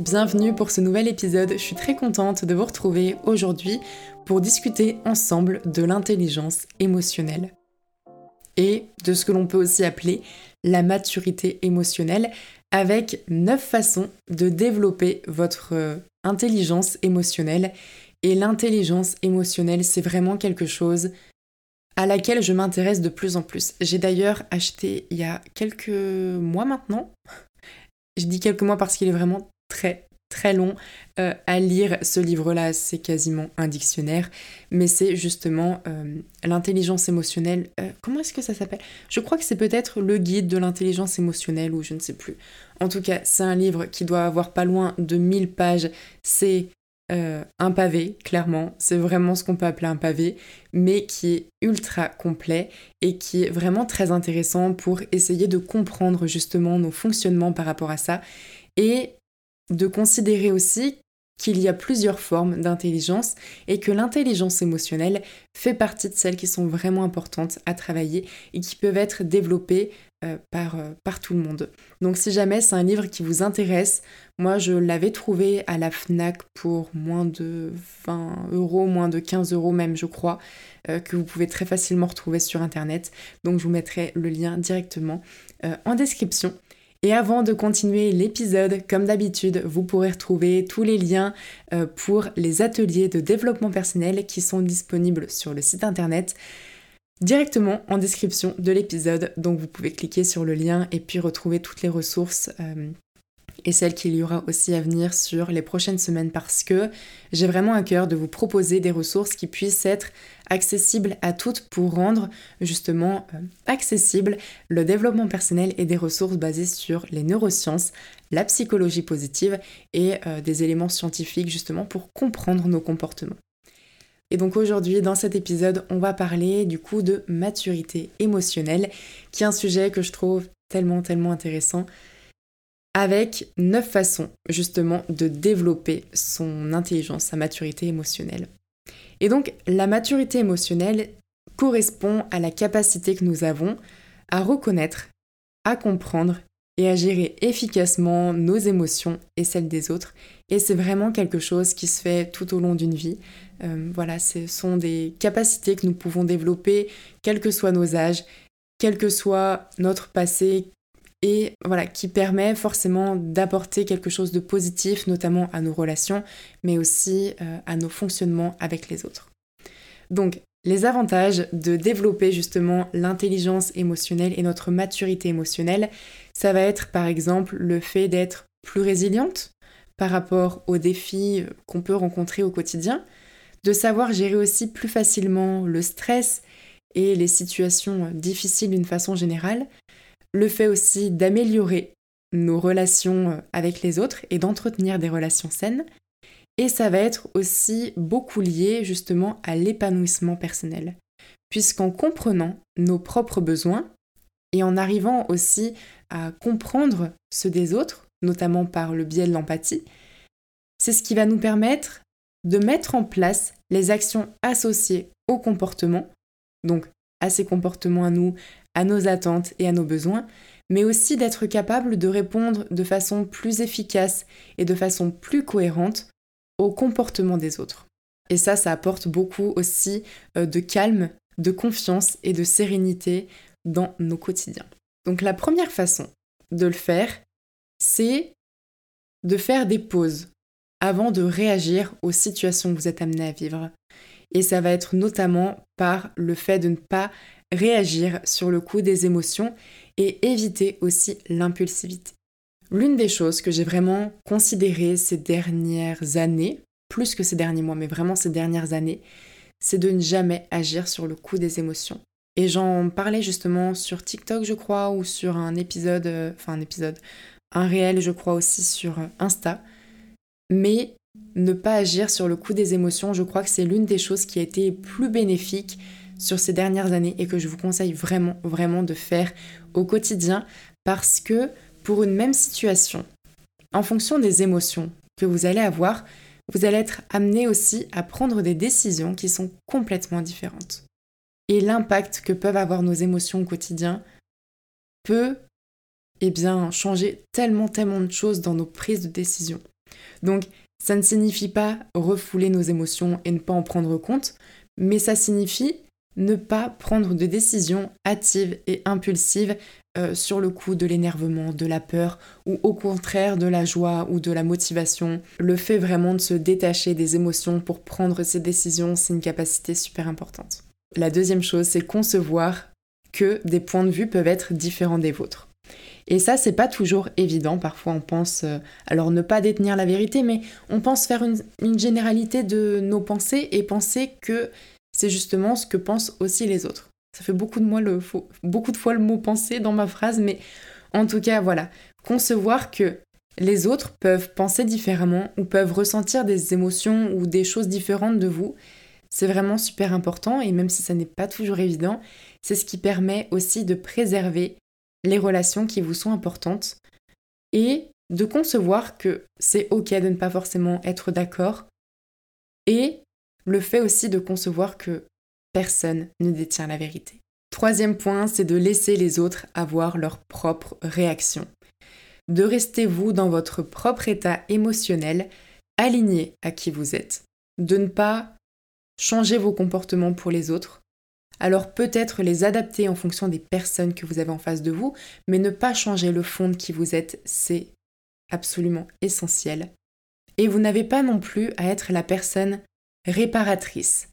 bienvenue pour ce nouvel épisode. Je suis très contente de vous retrouver aujourd'hui pour discuter ensemble de l'intelligence émotionnelle et de ce que l'on peut aussi appeler la maturité émotionnelle avec 9 façons de développer votre euh, intelligence émotionnelle. Et l'intelligence émotionnelle, c'est vraiment quelque chose à laquelle je m'intéresse de plus en plus. J'ai d'ailleurs acheté il y a quelques mois maintenant, je dis quelques mois parce qu'il est vraiment très très long euh, à lire ce livre-là, c'est quasiment un dictionnaire, mais c'est justement euh, l'intelligence émotionnelle. Euh, comment est-ce que ça s'appelle? Je crois que c'est peut-être le guide de l'intelligence émotionnelle ou je ne sais plus. En tout cas, c'est un livre qui doit avoir pas loin de 1000 pages. C'est un pavé, clairement. C'est vraiment ce qu'on peut appeler un pavé, mais qui est ultra complet et qui est vraiment très intéressant pour essayer de comprendre justement nos fonctionnements par rapport à ça. Et de considérer aussi qu'il y a plusieurs formes d'intelligence et que l'intelligence émotionnelle fait partie de celles qui sont vraiment importantes à travailler et qui peuvent être développées euh, par, euh, par tout le monde. Donc si jamais c'est un livre qui vous intéresse, moi je l'avais trouvé à la FNAC pour moins de 20 euros, moins de 15 euros même je crois, euh, que vous pouvez très facilement retrouver sur Internet. Donc je vous mettrai le lien directement en description. Et avant de continuer l'épisode, comme d'habitude, vous pourrez retrouver tous les liens euh, pour les ateliers de développement personnel qui sont disponibles sur le site internet directement en description de l'épisode. Donc vous pouvez cliquer sur le lien et puis retrouver toutes les ressources euh, et celles qu'il y aura aussi à venir sur les prochaines semaines parce que j'ai vraiment à cœur de vous proposer des ressources qui puissent être accessibles à toutes pour rendre justement euh, accessible le développement personnel et des ressources basées sur les neurosciences, la psychologie positive et euh, des éléments scientifiques justement pour comprendre nos comportements. Et donc aujourd'hui, dans cet épisode, on va parler du coup de maturité émotionnelle, qui est un sujet que je trouve tellement, tellement intéressant avec neuf façons justement de développer son intelligence, sa maturité émotionnelle. Et donc la maturité émotionnelle correspond à la capacité que nous avons à reconnaître, à comprendre et à gérer efficacement nos émotions et celles des autres. Et c'est vraiment quelque chose qui se fait tout au long d'une vie. Euh, voilà, ce sont des capacités que nous pouvons développer, quels que soient nos âges, quel que soit notre passé, et voilà, qui permet forcément d'apporter quelque chose de positif, notamment à nos relations, mais aussi euh, à nos fonctionnements avec les autres. Donc, les avantages de développer justement l'intelligence émotionnelle et notre maturité émotionnelle, ça va être par exemple le fait d'être plus résiliente par rapport aux défis qu'on peut rencontrer au quotidien, de savoir gérer aussi plus facilement le stress et les situations difficiles d'une façon générale, le fait aussi d'améliorer nos relations euh, avec les autres et d'entretenir des relations saines. Et ça va être aussi beaucoup lié justement à l'épanouissement personnel. Puisqu'en comprenant nos propres besoins et en arrivant aussi à comprendre ceux des autres, notamment par le biais de l'empathie, c'est ce qui va nous permettre de mettre en place les actions associées au comportement, donc à ces comportements à nous, à nos attentes et à nos besoins, mais aussi d'être capable de répondre de façon plus efficace et de façon plus cohérente au comportement des autres. Et ça, ça apporte beaucoup aussi euh, de calme, de confiance et de sérénité dans nos quotidiens. Donc la première façon de le faire, c'est de faire des pauses avant de réagir aux situations que vous êtes amené à vivre. Et ça va être notamment par le fait de ne pas réagir sur le coup des émotions et éviter aussi l'impulsivité. L'une des choses que j'ai vraiment considérées ces dernières années, plus que ces derniers mois, mais vraiment ces dernières années, c'est de ne jamais agir sur le coup des émotions. Et j'en parlais justement sur TikTok, je crois, ou sur un épisode, euh, enfin un épisode, un réel, je crois aussi sur Insta. Mais ne pas agir sur le coup des émotions, je crois que c'est l'une des choses qui a été plus bénéfique sur ces dernières années et que je vous conseille vraiment, vraiment de faire au quotidien parce que pour une même situation, en fonction des émotions que vous allez avoir, vous allez être amené aussi à prendre des décisions qui sont complètement différentes. Et l'impact que peuvent avoir nos émotions au quotidien peut eh bien, changer tellement, tellement de choses dans nos prises de décision. Donc, ça ne signifie pas refouler nos émotions et ne pas en prendre compte, mais ça signifie ne pas prendre de décisions hâtives et impulsives euh, sur le coup de l'énervement, de la peur, ou au contraire de la joie ou de la motivation. Le fait vraiment de se détacher des émotions pour prendre ces décisions, c'est une capacité super importante. La deuxième chose, c'est concevoir que des points de vue peuvent être différents des vôtres. Et ça, c'est pas toujours évident. Parfois, on pense, euh, alors ne pas détenir la vérité, mais on pense faire une, généralité de nos pensées et penser que c'est justement ce que pensent aussi les autres. Ça fait beaucoup de, moi le, beaucoup de fois le mot penser dans ma phrase, mais en tout cas, voilà. Concevoir que les autres peuvent penser différemment ou peuvent ressentir des émotions ou des choses différentes de vous, c'est vraiment super important et même si ça n'est pas toujours évident, c'est ce qui permet aussi de préserver les relations qui vous sont importantes et de concevoir que c'est ok de ne pas forcément être d'accord et le fait aussi de concevoir que personne ne détient la vérité. Troisième point, c'est de laisser les autres avoir leur propre réaction. De rester vous dans votre propre état émotionnel, aligné à qui vous êtes. De ne pas changer vos comportements pour les autres, alors peut-être les adapter en fonction des personnes que vous avez en face de vous, mais ne pas changer le fond de qui vous êtes, c'est absolument essentiel. Et vous n'avez pas non plus à être la personne réparatrice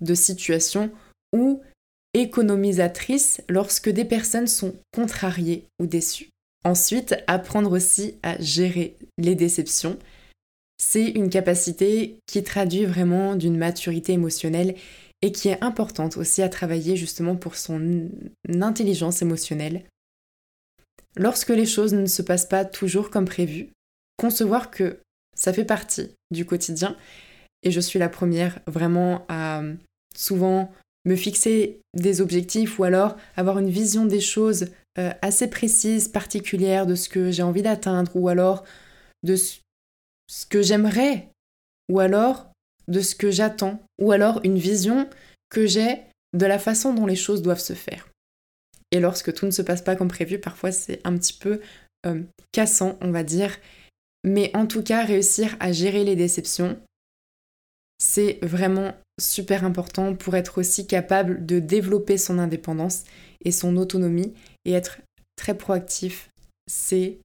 de situations ou économisatrice lorsque des personnes sont contrariées ou déçues. Ensuite, apprendre aussi à gérer les déceptions. C'est une capacité qui traduit vraiment d'une maturité émotionnelle et qui est importante aussi à travailler justement pour son intelligence émotionnelle. Lorsque les choses ne se passent pas toujours comme prévu, concevoir que ça fait partie du quotidien, et je suis la première vraiment à souvent me fixer des objectifs ou alors avoir une vision des choses euh, assez précise, particulière de ce que j'ai envie d'atteindre ou alors de ce que j'aimerais ou alors de ce que j'attends, ou alors une vision que j'ai de la façon dont les choses doivent se faire. Et lorsque tout ne se passe pas comme prévu, parfois c'est un petit peu euh, cassant, on va dire. Mais en tout cas, réussir à gérer les déceptions, c'est vraiment super important pour être aussi capable de développer son indépendance et son autonomie et être très proactif. C'est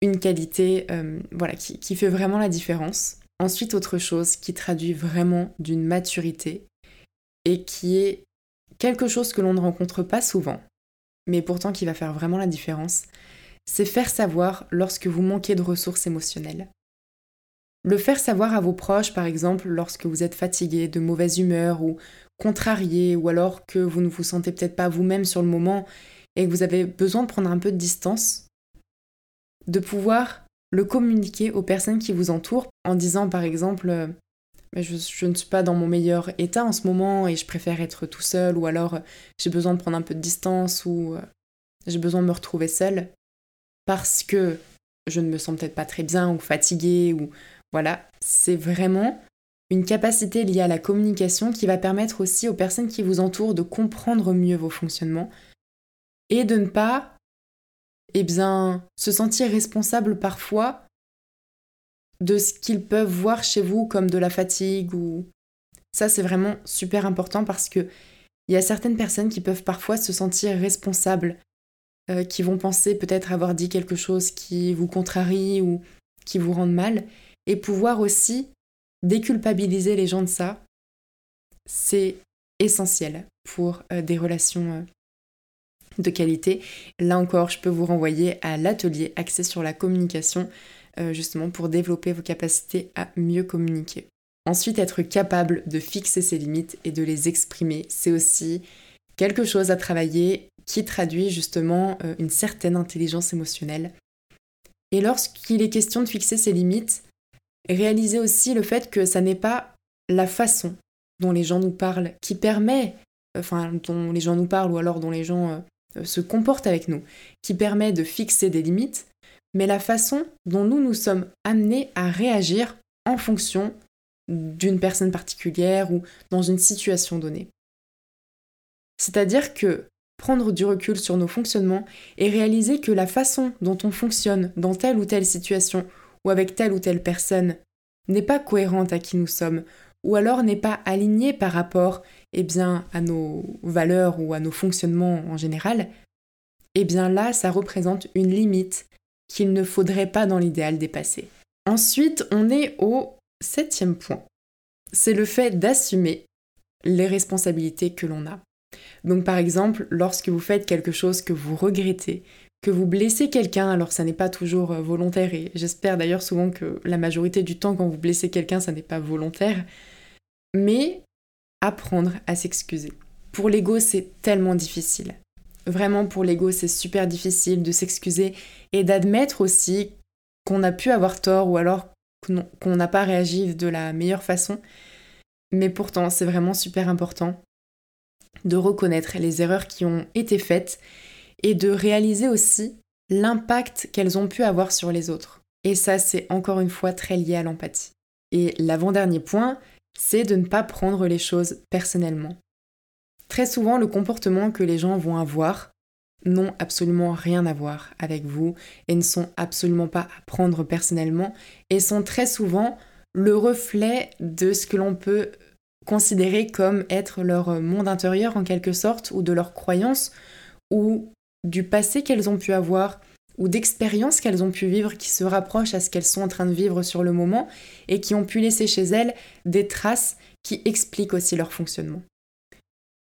une qualité euh, qui fait vraiment la différence. Ensuite, autre chose qui traduit vraiment d'une maturité et qui est quelque chose que l'on ne rencontre pas souvent, mais pourtant qui va faire vraiment la différence, c'est faire savoir lorsque vous manquez de ressources émotionnelles. Le faire savoir à vos proches, par exemple, lorsque vous êtes fatigué, de mauvaise humeur ou contrarié, ou alors que vous ne vous sentez peut-être pas vous-même sur le moment et que vous avez besoin de prendre un peu de distance, de pouvoir le communiquer aux personnes qui vous entourent en disant par exemple euh, je, ne suis pas dans mon meilleur état en ce moment et je préfère être tout seul ou alors euh, j'ai besoin de prendre un peu de distance ou euh, j'ai besoin de me retrouver seul parce que je ne me sens peut-être pas très bien ou fatiguée ou voilà, c'est vraiment une capacité liée à la communication qui va permettre aussi aux personnes qui vous entourent de comprendre mieux vos fonctionnements et de ne pas eh bien, se sentir responsable parfois de ce qu'ils peuvent voir chez vous comme de la fatigue ou ça c'est vraiment super important parce que il y a certaines personnes qui peuvent parfois se sentir responsables, euh, qui vont penser peut-être avoir dit quelque chose qui vous contrarie ou qui vous rende mal, et pouvoir aussi déculpabiliser les gens de ça, c'est essentiel pour euh, des relations euh, de qualité. Là encore, je peux vous renvoyer à l'atelier axé sur la communication, euh, justement pour développer vos capacités à mieux communiquer. Ensuite, être capable de fixer ses limites et de les exprimer, c'est aussi quelque chose à travailler qui traduit justement euh, une certaine intelligence émotionnelle. Et lorsqu'il est question de fixer ses limites, réaliser aussi le fait que ça n'est pas la façon dont les gens nous parlent qui permet, enfin dont les gens nous parlent ou alors dont les gens euh, euh, se comporte avec nous, qui permet de fixer des limites, mais la façon dont nous nous sommes amenés à réagir en fonction d'une personne particulière ou dans une situation donnée. C'est-à-dire que prendre du recul sur nos fonctionnements et réaliser que la façon dont on fonctionne dans telle ou telle situation ou avec telle ou telle personne n'est pas cohérente à qui nous sommes, ou alors n'est pas alignée par rapport eh bien, à nos valeurs ou à nos fonctionnements en général, eh bien là, ça représente une limite qu'il ne faudrait pas dans l'idéal dépasser. Ensuite, on est au septième point. C'est le fait d'assumer les responsabilités que l'on a. Donc par exemple, lorsque vous faites quelque chose que vous regrettez, que vous blessez quelqu'un, alors ça n'est pas toujours euh, volontaire, et j'espère d'ailleurs souvent que la majorité du temps quand vous blessez quelqu'un, ça n'est pas volontaire, mais apprendre à s'excuser. Pour l'ego, c'est tellement difficile. Vraiment, pour l'ego, c'est super difficile de s'excuser et d'admettre aussi qu'on a pu avoir tort ou alors qu'on n'a pas réagi de la meilleure façon. Mais pourtant, c'est vraiment super important de reconnaître les erreurs qui ont été faites et de réaliser aussi l'impact qu'elles ont pu avoir sur les autres. Et ça, c'est encore une fois très lié à l'empathie. Et l'avant-dernier point, c'est de ne pas prendre les choses personnellement. Très souvent, le comportement que les gens vont avoir n'ont absolument rien à voir avec vous et ne sont absolument pas à prendre personnellement et sont très souvent le reflet de ce que l'on peut considérer comme être leur monde intérieur en quelque sorte ou de leurs croyances ou du passé qu'elles ont pu avoir ou d'expériences qu'elles ont pu vivre qui se rapprochent à ce qu'elles sont en train de vivre sur le moment et qui ont pu laisser chez elles des traces qui expliquent aussi leur fonctionnement.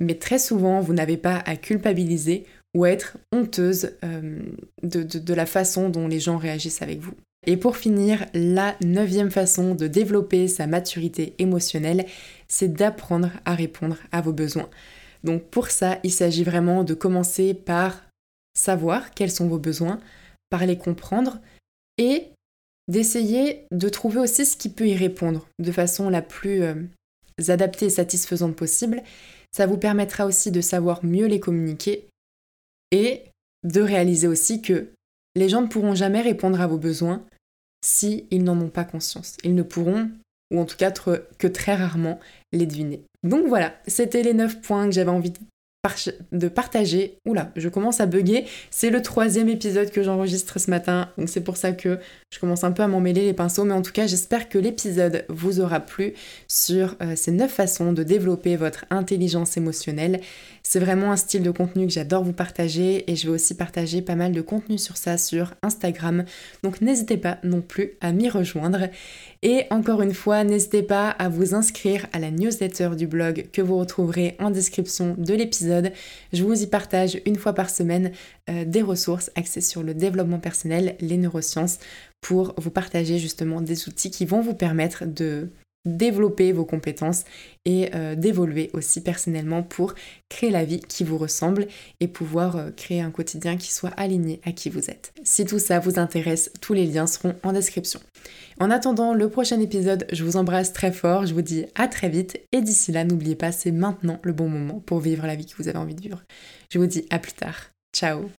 Mais très souvent, vous n'avez pas à culpabiliser ou à être honteuse euh, de, de la façon dont les gens réagissent avec vous. Et pour finir, la neuvième façon de développer sa maturité émotionnelle, c'est d'apprendre à répondre à vos besoins. Donc pour ça, il s'agit vraiment de commencer par savoir quels sont vos besoins, par les comprendre et d'essayer de trouver aussi ce qui peut y répondre de façon la plus euh, adaptée et satisfaisante possible. Ça vous permettra aussi de savoir mieux les communiquer et de réaliser aussi que les gens ne pourront jamais répondre à vos besoins si n'en ont pas conscience. Ils ne pourront, ou en tout cas que très rarement, les deviner. Donc voilà, c'était les 9 points que j'avais envie de partager. Oula, je commence à bugger. C'est le troisième épisode que j'enregistre ce matin, donc c'est pour ça que je commence un peu à m'en mêler les pinceaux. Mais en tout cas, j'espère que l'épisode vous aura plu sur euh, ces neuf façons de développer votre intelligence émotionnelle. C'est vraiment un style de contenu que j'adore vous partager et je vais aussi partager pas mal de contenu sur ça sur Instagram. Donc n'hésitez pas non plus à m'y rejoindre. Et encore une fois, n'hésitez pas à vous inscrire à la newsletter du blog que vous retrouverez en description de l'épisode. Je vous y partage une fois par semaine euh, des ressources axées sur le développement personnel, les neurosciences, pour vous partager justement des outils qui vont vous permettre de développer vos compétences et euh, d'évoluer aussi personnellement pour créer la vie qui vous ressemble et pouvoir euh, créer un quotidien qui soit aligné à qui vous êtes. Si tout ça vous intéresse, tous les liens seront en description. En attendant le prochain épisode, je vous embrasse très fort, je vous dis à très vite et d'ici là, n'oubliez pas, c'est maintenant le bon moment pour vivre la vie que vous avez envie de vivre. Je vous dis à plus tard. Ciao